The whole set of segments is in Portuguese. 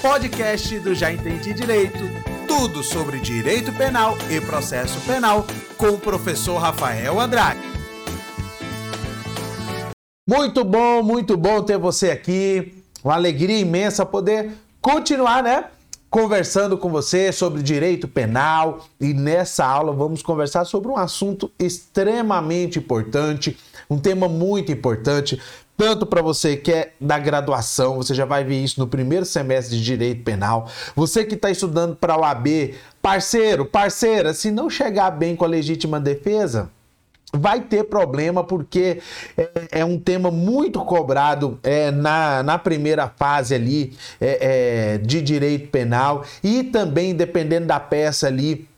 podcast do Já Entendi Direito. Tudo sobre direito penal e processo penal com o professor Rafael Andrade. Muito bom, muito bom ter você aqui. Uma alegria imensa poder continuar, né? Conversando com você sobre direito penal e nessa aula vamos conversar sobre um assunto extremamente importante, um tema muito importante, tanto para você que é da graduação, você já vai ver isso no primeiro semestre de Direito Penal. Você que está estudando para o AB, parceiro, parceira, se não chegar bem com a legítima defesa, vai ter problema porque é, é, um tema muito cobrado é, na, na primeira fase ali é, é de direito penal e também dependendo da peça ali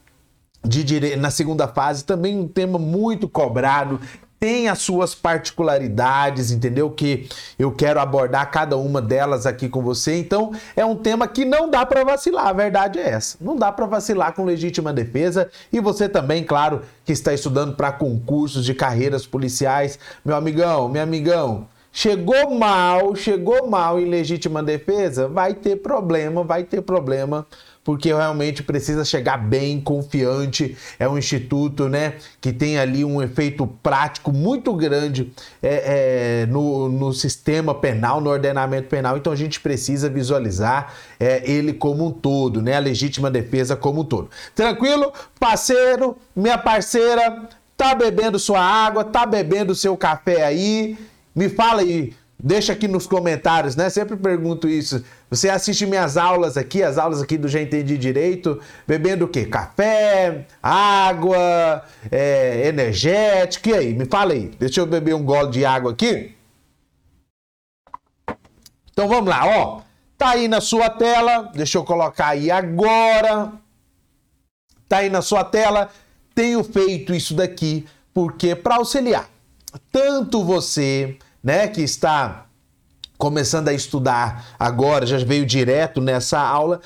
de dire... na segunda fase também um tema muito cobrado tem as suas particularidades, entendeu? Que eu quero abordar cada uma delas aqui com você. Então, é um tema que não dá para vacilar, a verdade é essa. Não dá para vacilar com legítima defesa. E você também, claro, que está estudando para concursos de carreiras policiais, meu amigão, meu amigão, chegou mal, chegou mal em legítima defesa, vai ter problema, vai ter problema porque realmente precisa chegar bem confiante. É um instituto, né, que tem ali um efeito prático muito grande é, é, no, no sistema penal, no ordenamento penal. Então a gente precisa visualizar é, ele como um todo, né, a legítima defesa como um todo. Tranquilo, parceiro, minha parceira, tá bebendo sua água, tá bebendo seu café aí? Me fala aí Deixa aqui nos comentários, né? Sempre pergunto isso. Você assiste minhas aulas aqui, as aulas aqui do Já Entendi Direito, bebendo o quê? Café, água, é, energético, e aí? Me fala aí. Deixa eu beber um gole de água aqui. Então vamos lá, ó. Tá aí na sua tela, deixa eu colocar aí agora. Tá aí na sua tela. Tenho feito isso daqui porque para auxiliar tanto você né, que está começando a estudar agora, já veio direto nessa aula.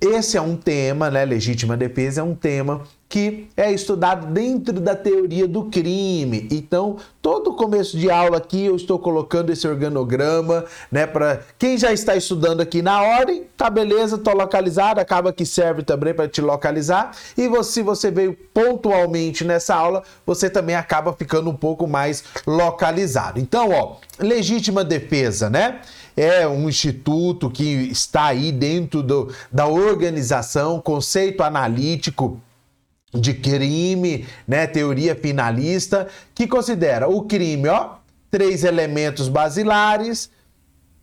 Esse é um tema, né, legítima defesa é um tema que é estudado dentro da teoria do crime. Então, todo começo de aula aqui eu estou colocando esse organograma, né, para quem já está estudando aqui na ordem, tá beleza, tô localizado, acaba que serve também para te localizar. E você, se você veio pontualmente nessa aula, você também acaba ficando um pouco mais localizado. Então, ó, legítima defesa, né? é um instituto que está aí dentro do, da organização, conceito analítico de crime, né, teoria finalista, que considera o crime, ó, três elementos basilares,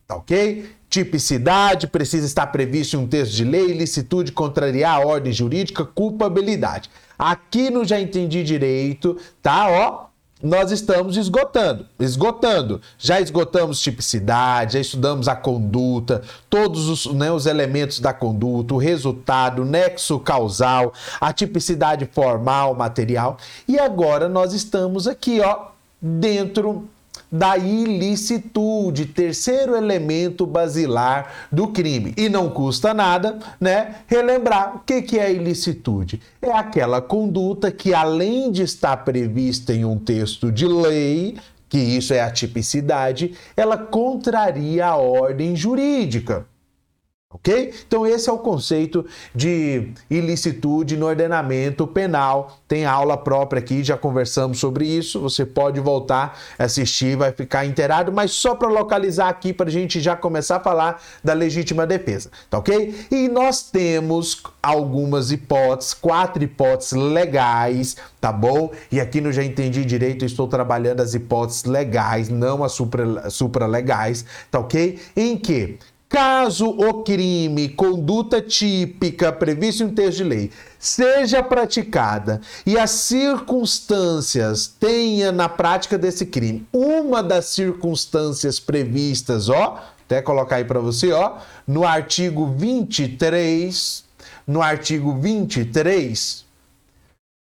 tá ok? Tipicidade, precisa estar previsto em um texto de lei, licitude, contrariar a ordem jurídica, culpabilidade. Aqui no Já Entendi Direito, tá, ó, nós estamos esgotando, esgotando. Já esgotamos tipicidade, já estudamos a conduta, todos os, né, os elementos da conduta, o resultado, o nexo causal, a tipicidade formal, material. E agora nós estamos aqui, ó, dentro da ilicitude, terceiro elemento basilar do crime. E não custa nada, né, relembrar o que, que é ilicitude. É aquela conduta que, além de estar prevista em um texto de lei, que isso é a tipicidade, ela contraria a ordem jurídica. Ok? Então, esse é o conceito de ilicitude no ordenamento penal. Tem aula própria aqui, já conversamos sobre isso. Você pode voltar assistir, vai ficar inteirado, mas só para localizar aqui, para a gente já começar a falar da legítima defesa. Tá ok? E nós temos algumas hipóteses, quatro hipóteses legais, tá bom? E aqui no Já Entendi Direito, estou trabalhando as hipóteses legais, não as supra, supralegais, tá ok? Em que Caso o crime, conduta típica prevista em um texto de lei, seja praticada e as circunstâncias tenha na prática desse crime uma das circunstâncias previstas, ó, até colocar aí para você, ó, no artigo 23, no artigo 23,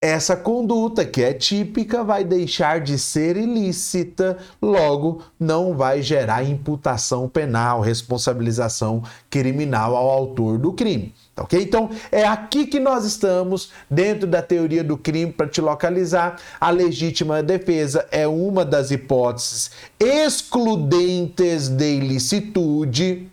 essa conduta, que é típica, vai deixar de ser ilícita, logo não vai gerar imputação penal, responsabilização criminal ao autor do crime. Tá ok? Então é aqui que nós estamos, dentro da teoria do crime, para te localizar. A legítima defesa é uma das hipóteses excludentes de ilicitude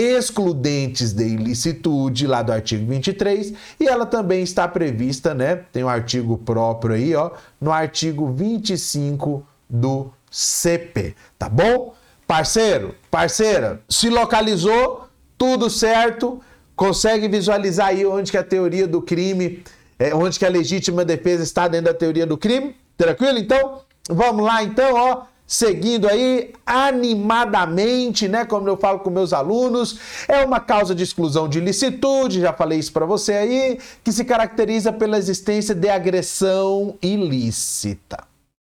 excludentes de ilicitude, lá do artigo 23, e ela também está prevista, né? Tem um artigo próprio aí, ó, no artigo 25 do CP, tá bom? Parceiro, parceira, se localizou, tudo certo, consegue visualizar aí onde que a teoria do crime, é, onde que a legítima defesa está dentro da teoria do crime? Tranquilo? Então, vamos lá então, ó seguindo aí animadamente, né? Como eu falo com meus alunos, é uma causa de exclusão de licitude, já falei isso para você aí, que se caracteriza pela existência de agressão ilícita.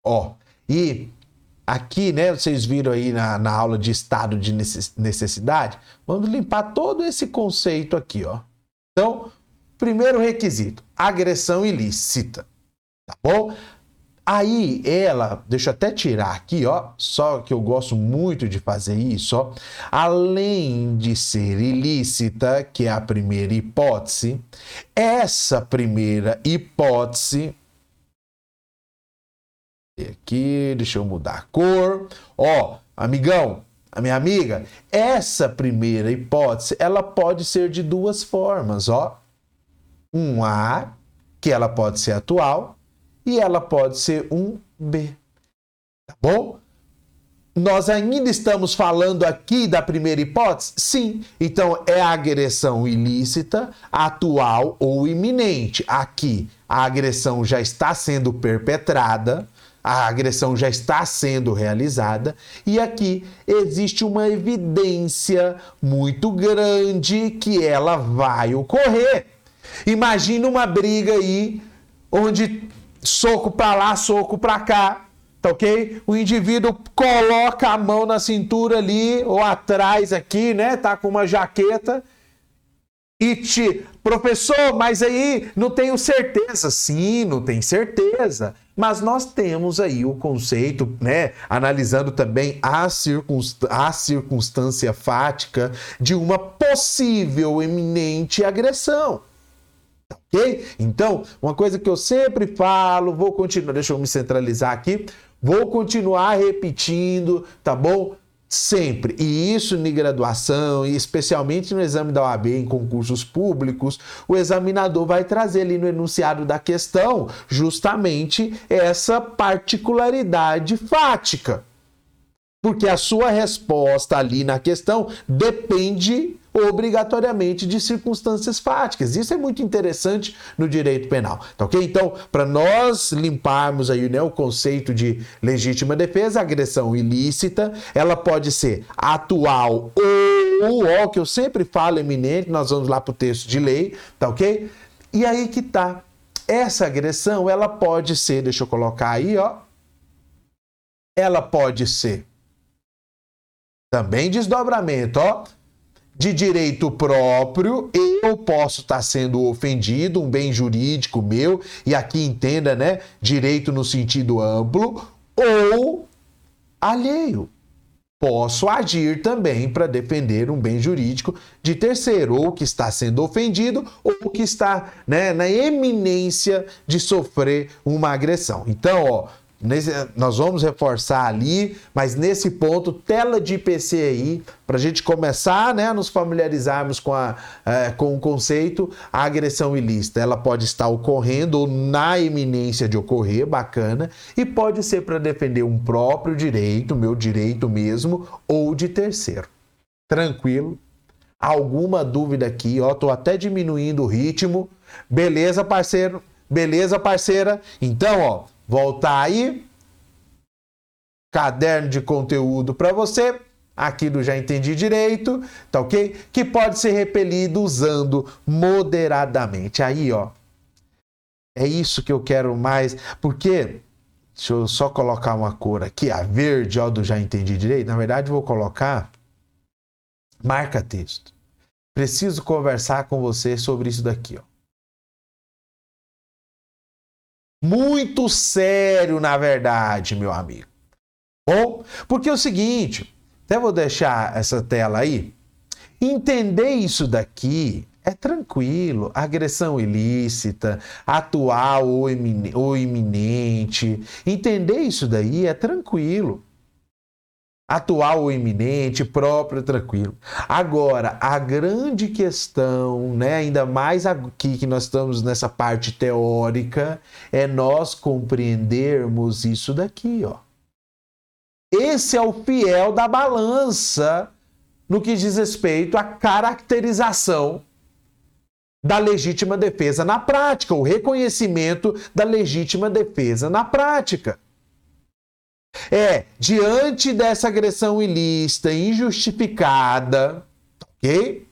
Ó, e aqui, né, vocês viram aí na, na aula de estado de necessidade, vamos limpar todo esse conceito aqui, ó. Então, primeiro requisito, agressão ilícita, tá bom? Aí ela, deixa eu até tirar aqui, ó, só que eu gosto muito de fazer isso, ó. Além de ser ilícita, que é a primeira hipótese, essa primeira hipótese aqui, deixa eu mudar a cor. Ó, amigão, a minha amiga, essa primeira hipótese, ela pode ser de duas formas, ó. Um A, que ela pode ser atual, e ela pode ser um B. Tá bom? Nós ainda estamos falando aqui da primeira hipótese? Sim. Então é a agressão ilícita, atual ou iminente. Aqui a agressão já está sendo perpetrada, a agressão já está sendo realizada e aqui existe uma evidência muito grande que ela vai ocorrer. Imagina uma briga aí onde soco para lá, soco para cá, tá ok? O indivíduo coloca a mão na cintura ali ou atrás aqui, né? Tá com uma jaqueta e te, professor, mas aí não tenho certeza. Sim, não tem certeza. Mas nós temos aí o conceito, né? Analisando também a, circunst... a circunstância fática de uma possível eminente agressão. Ok? Então, uma coisa que eu sempre falo, vou continuar, deixa eu me centralizar aqui, vou continuar repetindo, tá bom? Sempre. E isso em graduação, e especialmente no exame da OAB em concursos públicos, o examinador vai trazer ali no enunciado da questão justamente essa particularidade fática. Porque a sua resposta ali na questão depende obrigatoriamente de circunstâncias fáticas. Isso é muito interessante no direito penal, tá ok? Então, para nós limparmos aí né, o conceito de legítima defesa, agressão ilícita, ela pode ser atual ou, ó, que eu sempre falo eminente, nós vamos lá para o texto de lei, tá ok? E aí que tá. Essa agressão, ela pode ser, deixa eu colocar aí, ó. Ela pode ser também desdobramento, ó de direito próprio, eu posso estar sendo ofendido, um bem jurídico meu, e aqui entenda, né? Direito no sentido amplo, ou alheio. Posso agir também para defender um bem jurídico de terceiro, ou que está sendo ofendido, ou que está né, na eminência de sofrer uma agressão. Então, ó, Nesse, nós vamos reforçar ali, mas nesse ponto, tela de IPC aí, para a gente começar né, a nos familiarizarmos com, a, é, com o conceito, a agressão ilícita. Ela pode estar ocorrendo ou na iminência de ocorrer, bacana, e pode ser para defender um próprio direito, meu direito mesmo, ou de terceiro. Tranquilo? Alguma dúvida aqui? Ó, tô até diminuindo o ritmo. Beleza, parceiro? Beleza, parceira? Então, ó voltar aí. Caderno de conteúdo para você. Aqui do Já Entendi Direito, tá ok? Que pode ser repelido usando moderadamente. Aí, ó. É isso que eu quero mais. Porque, deixa eu só colocar uma cor aqui, a verde, ó, do Já Entendi Direito. Na verdade, vou colocar marca texto. Preciso conversar com você sobre isso daqui, ó. Muito sério, na verdade, meu amigo. Bom, porque é o seguinte, até vou deixar essa tela aí. Entender isso daqui é tranquilo. Agressão ilícita, atual ou, iminente. Entender isso daí é tranquilo. Atual ou iminente, próprio, tranquilo. Agora, a grande questão, né, ainda mais aqui que nós estamos nessa parte teórica, é nós compreendermos isso daqui, ó. Esse é o fiel da balança no que diz respeito à caracterização da legítima defesa na prática, o reconhecimento da legítima defesa na prática. É, diante dessa agressão ilícita, injustificada, ok?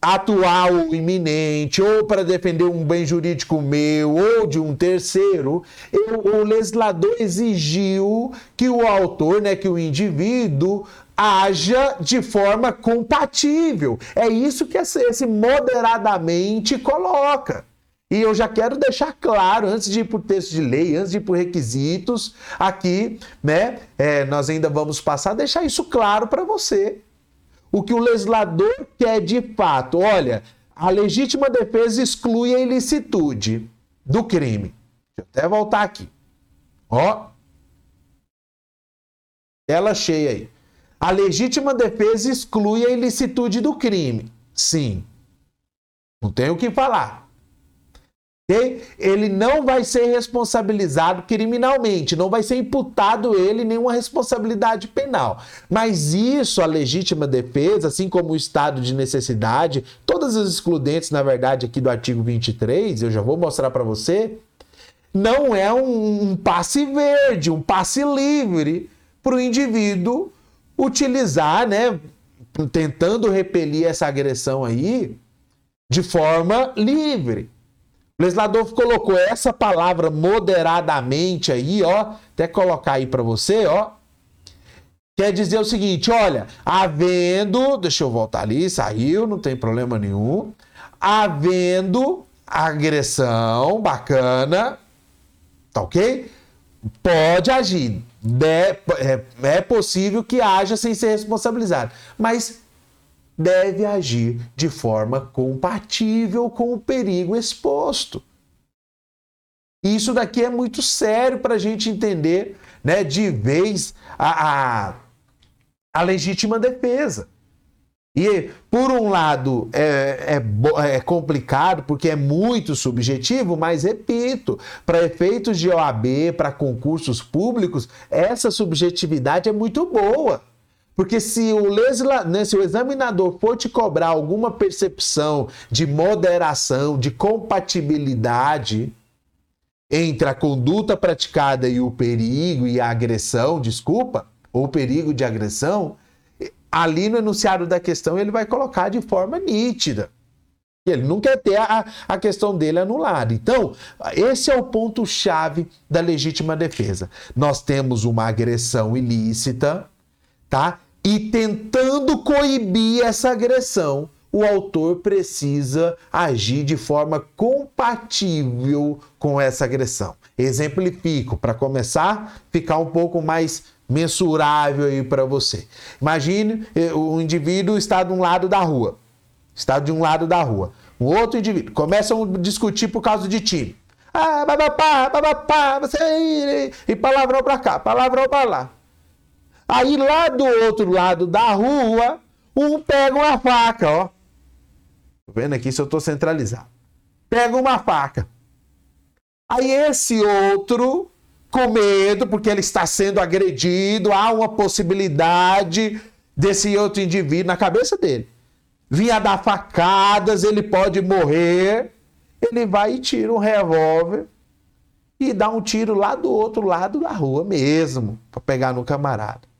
Atual ou iminente, ou para defender um bem jurídico meu ou de um terceiro, eu, o legislador exigiu que o autor, né, que o indivíduo, haja de forma compatível. É isso que esse moderadamente coloca. E eu já quero deixar claro, antes de ir para o texto de lei, antes de ir para requisitos, aqui, né? É, nós ainda vamos passar, deixar isso claro para você. O que o legislador quer de fato, olha, a legítima defesa exclui a ilicitude do crime. Deixa eu até voltar aqui. Ó. Tela cheia aí. A legítima defesa exclui a ilicitude do crime. Sim. Não tenho o que falar. Ele não vai ser responsabilizado criminalmente, não vai ser imputado ele nenhuma responsabilidade penal. Mas isso, a legítima defesa, assim como o estado de necessidade, todas as excludentes, na verdade, aqui do artigo 23, eu já vou mostrar para você, não é um, um passe verde, um passe livre para o indivíduo utilizar, né, tentando repelir essa agressão aí de forma livre. O legislador colocou essa palavra moderadamente aí, ó, até colocar aí para você, ó. Quer dizer o seguinte, olha, havendo, deixa eu voltar ali, saiu, não tem problema nenhum. Havendo agressão bacana, tá ok? Pode agir. É, é, possível que haja sem ser responsabilizado. Mas deve agir de forma compatível com o perigo exposto. Isso daqui é muito sério para a gente entender né, de vez a, a, a legítima defesa. E, por um lado, é, é, é, complicado porque é muito subjetivo, mas repito, para efeitos de OAB, para concursos públicos, essa subjetividade é muito boa. Porque se o, legisla... Né, se o examinador for te cobrar alguma percepção de moderação, de compatibilidade entre a conduta praticada e o perigo e a agressão, desculpa, ou perigo de agressão, ali no enunciado da questão ele vai colocar de forma nítida. Ele não quer ter a, a questão dele anulada. Então, esse é o ponto-chave da legítima defesa. Nós temos uma agressão ilícita, tá? E tentando coibir essa agressão, o autor precisa agir de forma compatível com essa agressão. Exemplifico, para começar, ficar um pouco mais mensurável aí para você. Imagine eh, o indivíduo está de um lado da rua, está de um lado da rua. Um outro indivíduo começam a discutir por causa de time. Ah, babapá, babapá, você e palavrão para cá, palavrão para lá. Aí lá do outro lado da rua, um pega uma faca, ó. Tô vendo aqui se eu tô centralizado. Pega uma faca. Aí esse outro, com medo, porque ele está sendo agredido, há uma possibilidade desse outro indivíduo na cabeça dele. Vinha dar facadas, ele pode morrer. Ele vai e tira um revólver e dá um tiro lá do outro lado da rua mesmo, para pegar no camarada.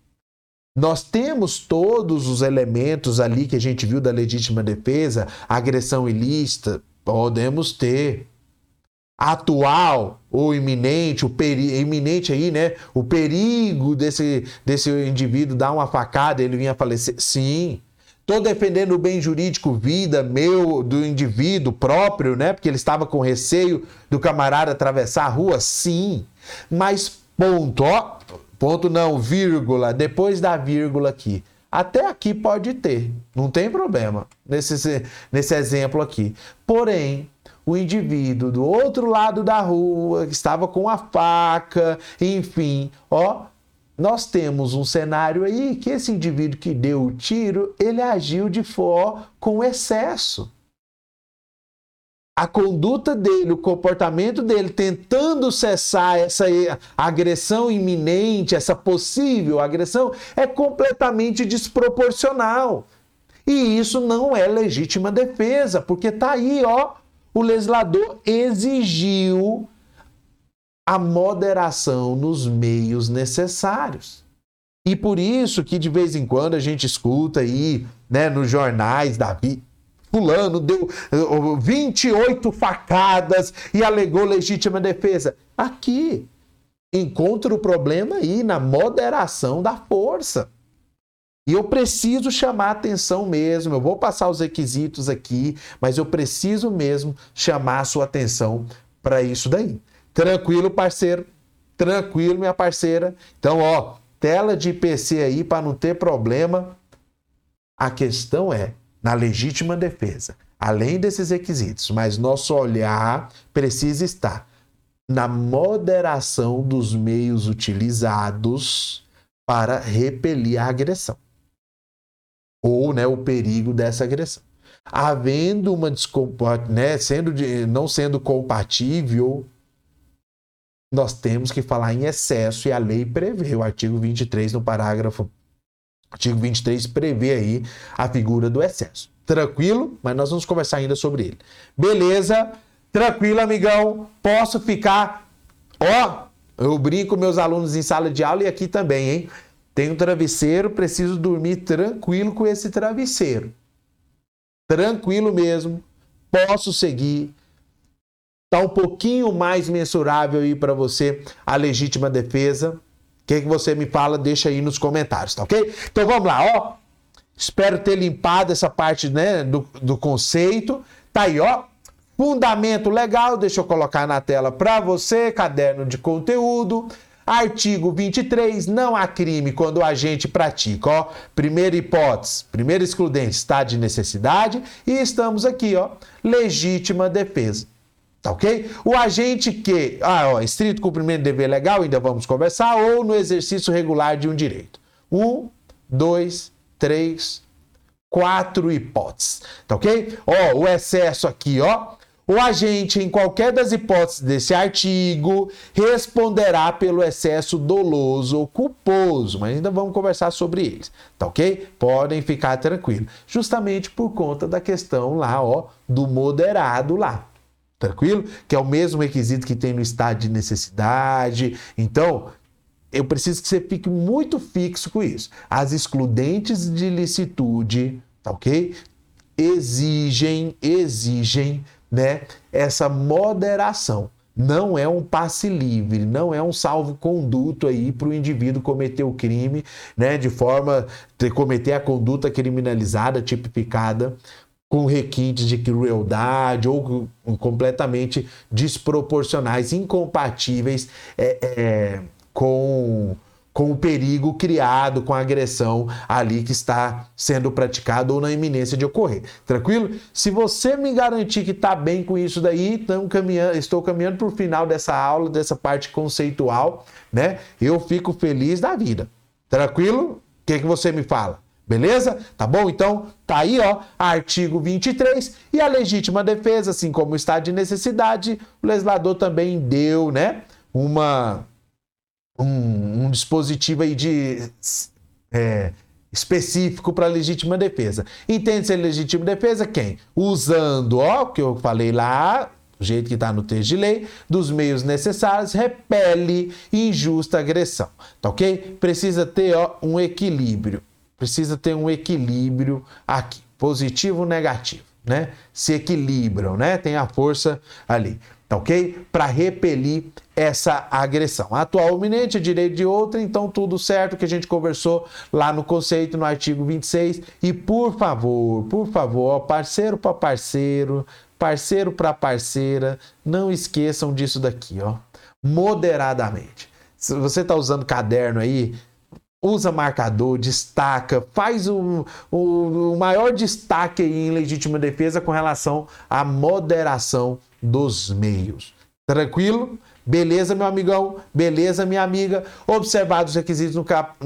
Nós temos todos os elementos ali que a gente viu da legítima defesa, agressão ilícita, podemos ter. Atual ou iminente, o peri iminente aí, né? O perigo desse, desse indivíduo dar uma facada, ele vinha falecer. Sim. Estou defendendo o bem jurídico, vida meu, do indivíduo próprio, né? Porque ele estava com receio do camarada atravessar a rua. Sim. Mas, ponto, ó, Ponto não, vírgula, depois da vírgula aqui. Até aqui pode ter, não tem problema nesse, nesse exemplo aqui. Porém, o indivíduo do outro lado da rua, que estava com a faca, enfim, ó, nós temos um cenário aí que esse indivíduo que deu o tiro, ele agiu de for com excesso a conduta dele, o comportamento dele tentando cessar essa agressão iminente, essa possível agressão, é completamente desproporcional. E isso não é legítima defesa, porque tá aí, ó, o legislador exigiu a moderação nos meios necessários. E por isso que de vez em quando a gente escuta aí, né, nos jornais da vida, fulano deu 28 eh, facadas e alegou legítima defesa. Aqui encontra o problema aí na moderação da força. E eu preciso chamar atenção mesmo. Eu vou passar os requisitos aqui, mas eu preciso mesmo chamar a sua atenção para isso daí. Tranquilo, parceiro? Tranquilo, minha parceira? Então, ó, tela de IPC aí para não ter problema. A questão é na legítima defesa, além desses requisitos, mas nosso olhar precisa estar na moderação dos meios utilizados para repelir a agressão ou né, o perigo dessa agressão. Havendo uma né, sendo de, não sendo compatível, nós temos que falar em excesso e a lei prevê, o artigo 23 no parágrafo artigo 23 prevê aí a figura do excesso. Tranquilo? Mas nós vamos conversar ainda sobre ele. Beleza? Tranquilo, amigão? Posso ficar. Ó, eu brinco meus alunos em sala de aula e aqui também, hein? Tenho um travesseiro, preciso dormir tranquilo com esse travesseiro. Tranquilo mesmo. Posso seguir. Tá um pouquinho mais mensurável aí para você a legítima defesa que, que você me fala, deixa aí nos comentários, tá ok? Então vamos lá, ó. Espero ter limpado essa parte né, do, do conceito. Tá aí, ó. Fundamento legal, deixa eu colocar na tela para você, caderno de conteúdo. Artigo 23, não há crime quando o agente pratica, ó, primeira hipótese, primeira excludente, está de necessidade, e estamos aqui, ó, legítima defesa. Tá ok? O agente que, ah, ó, estrito cumprimento de dever legal, ainda vamos conversar, ou no exercício regular de um direito. Um, dois, três, quatro hipóteses. Tá ok? Ó, o excesso aqui, ó. O agente, em qualquer das hipóteses desse artigo, responderá pelo excesso doloso ou culposo, mas ainda vamos conversar sobre eles, tá ok? Podem ficar tranquilos, justamente por conta da questão lá, ó, do moderado lá. Tranquilo? Que é o mesmo requisito que tem no estado de necessidade. Então, eu preciso que você fique muito fixo com isso. As excludentes de licitude, tá ok? Exigem, exigem, né, essa moderação. Não é um passe livre, não é um salvo-conduto aí para o indivíduo cometer o crime, né, de forma de cometer a conduta criminalizada, tipificada com requintes de crueldade ou completamente desproporcionais, incompatíveis é, é, com, com o perigo criado, com a agressão ali que está sendo praticado ou na iminência de ocorrer. Tranquilo? Se você me garantir que está bem com isso daí, caminhando, estou caminhando para o final dessa aula, dessa parte conceitual, né? Eu fico feliz da vida. Tranquilo? O que, que você me fala? Beleza? Tá bom? Então, tá aí, ó, artigo 23 e a legítima defesa, assim como o estado de necessidade, o legislador também deu, né, uma um, um dispositivo aí de é, específico para legítima defesa. Entende-se legítima defesa quem? Usando, ó, que eu falei lá, o jeito que está no texto de lei, dos meios necessários, repele injusta agressão, tá ok? Precisa ter ó, um equilíbrio precisa ter um equilíbrio aqui, positivo negativo, né? Se equilibram, né? Tem a força ali, tá ok? Para repelir essa agressão. Atual iminente, direito de outra, então tudo certo que a gente conversou lá no conceito, no artigo 26. E por favor, por favor, parceiro para parceiro, parceiro para parceira, não esqueçam disso daqui, ó. Moderadamente. Se você está usando caderno aí, usa marcador, destaca, faz o, o, o, maior destaque em legítima defesa com relação à moderação dos meios. Tranquilo? Beleza, meu amigão? Beleza, minha amiga? Observados os requisitos no cap...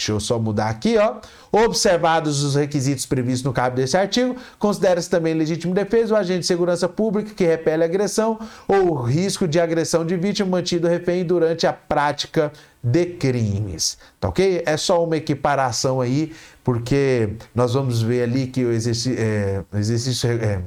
Deixa eu só mudar aqui, ó. Observados os requisitos previstos no caput desse artigo, considera-se também legítimo defesa o agente de segurança pública que repele agressão ou risco de agressão de vítima mantido refém durante a prática de crimes. Tá ok? É só uma equiparação aí, porque nós vamos ver ali que o exercício, é, exercício é,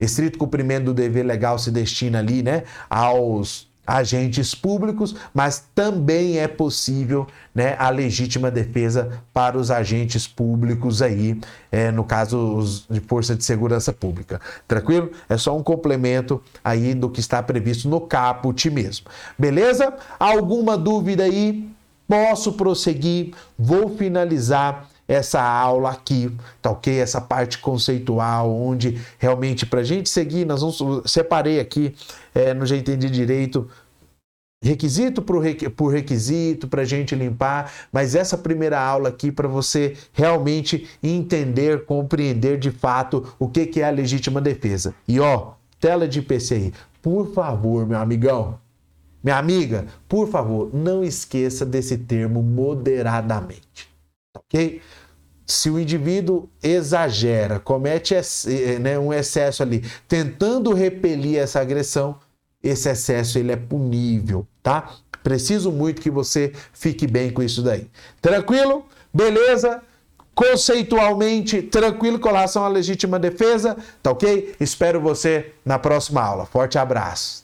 estrito cumprimento do dever legal se destina ali, né, aos agentes públicos, mas também é possível né, a legítima defesa para os agentes públicos aí, é, no caso de força de segurança pública. Tranquilo? É só um complemento aí do que está previsto no caput mesmo. Beleza? Alguma dúvida aí? Posso prosseguir? Vou finalizar essa aula aqui, tá ok? Essa parte conceitual, onde realmente para a gente seguir, nós vamos separei aqui, é, no Já Entendi Direito, requisito por requisito para a gente limpar, mas essa primeira aula aqui para você realmente entender, compreender de fato o que, que é a legítima defesa. E ó, tela de PCI, por favor, meu amigão, minha amiga, por favor, não esqueça desse termo moderadamente ok? Se o indivíduo exagera, comete eh, né, um excesso ali, tentando repelir essa agressão, esse excesso ele é punível, tá? Preciso muito que você fique bem com isso daí. Tranquilo? Beleza? Conceitualmente tranquilo com relação à legítima defesa, tá ok? Espero você na próxima aula. Forte abraço.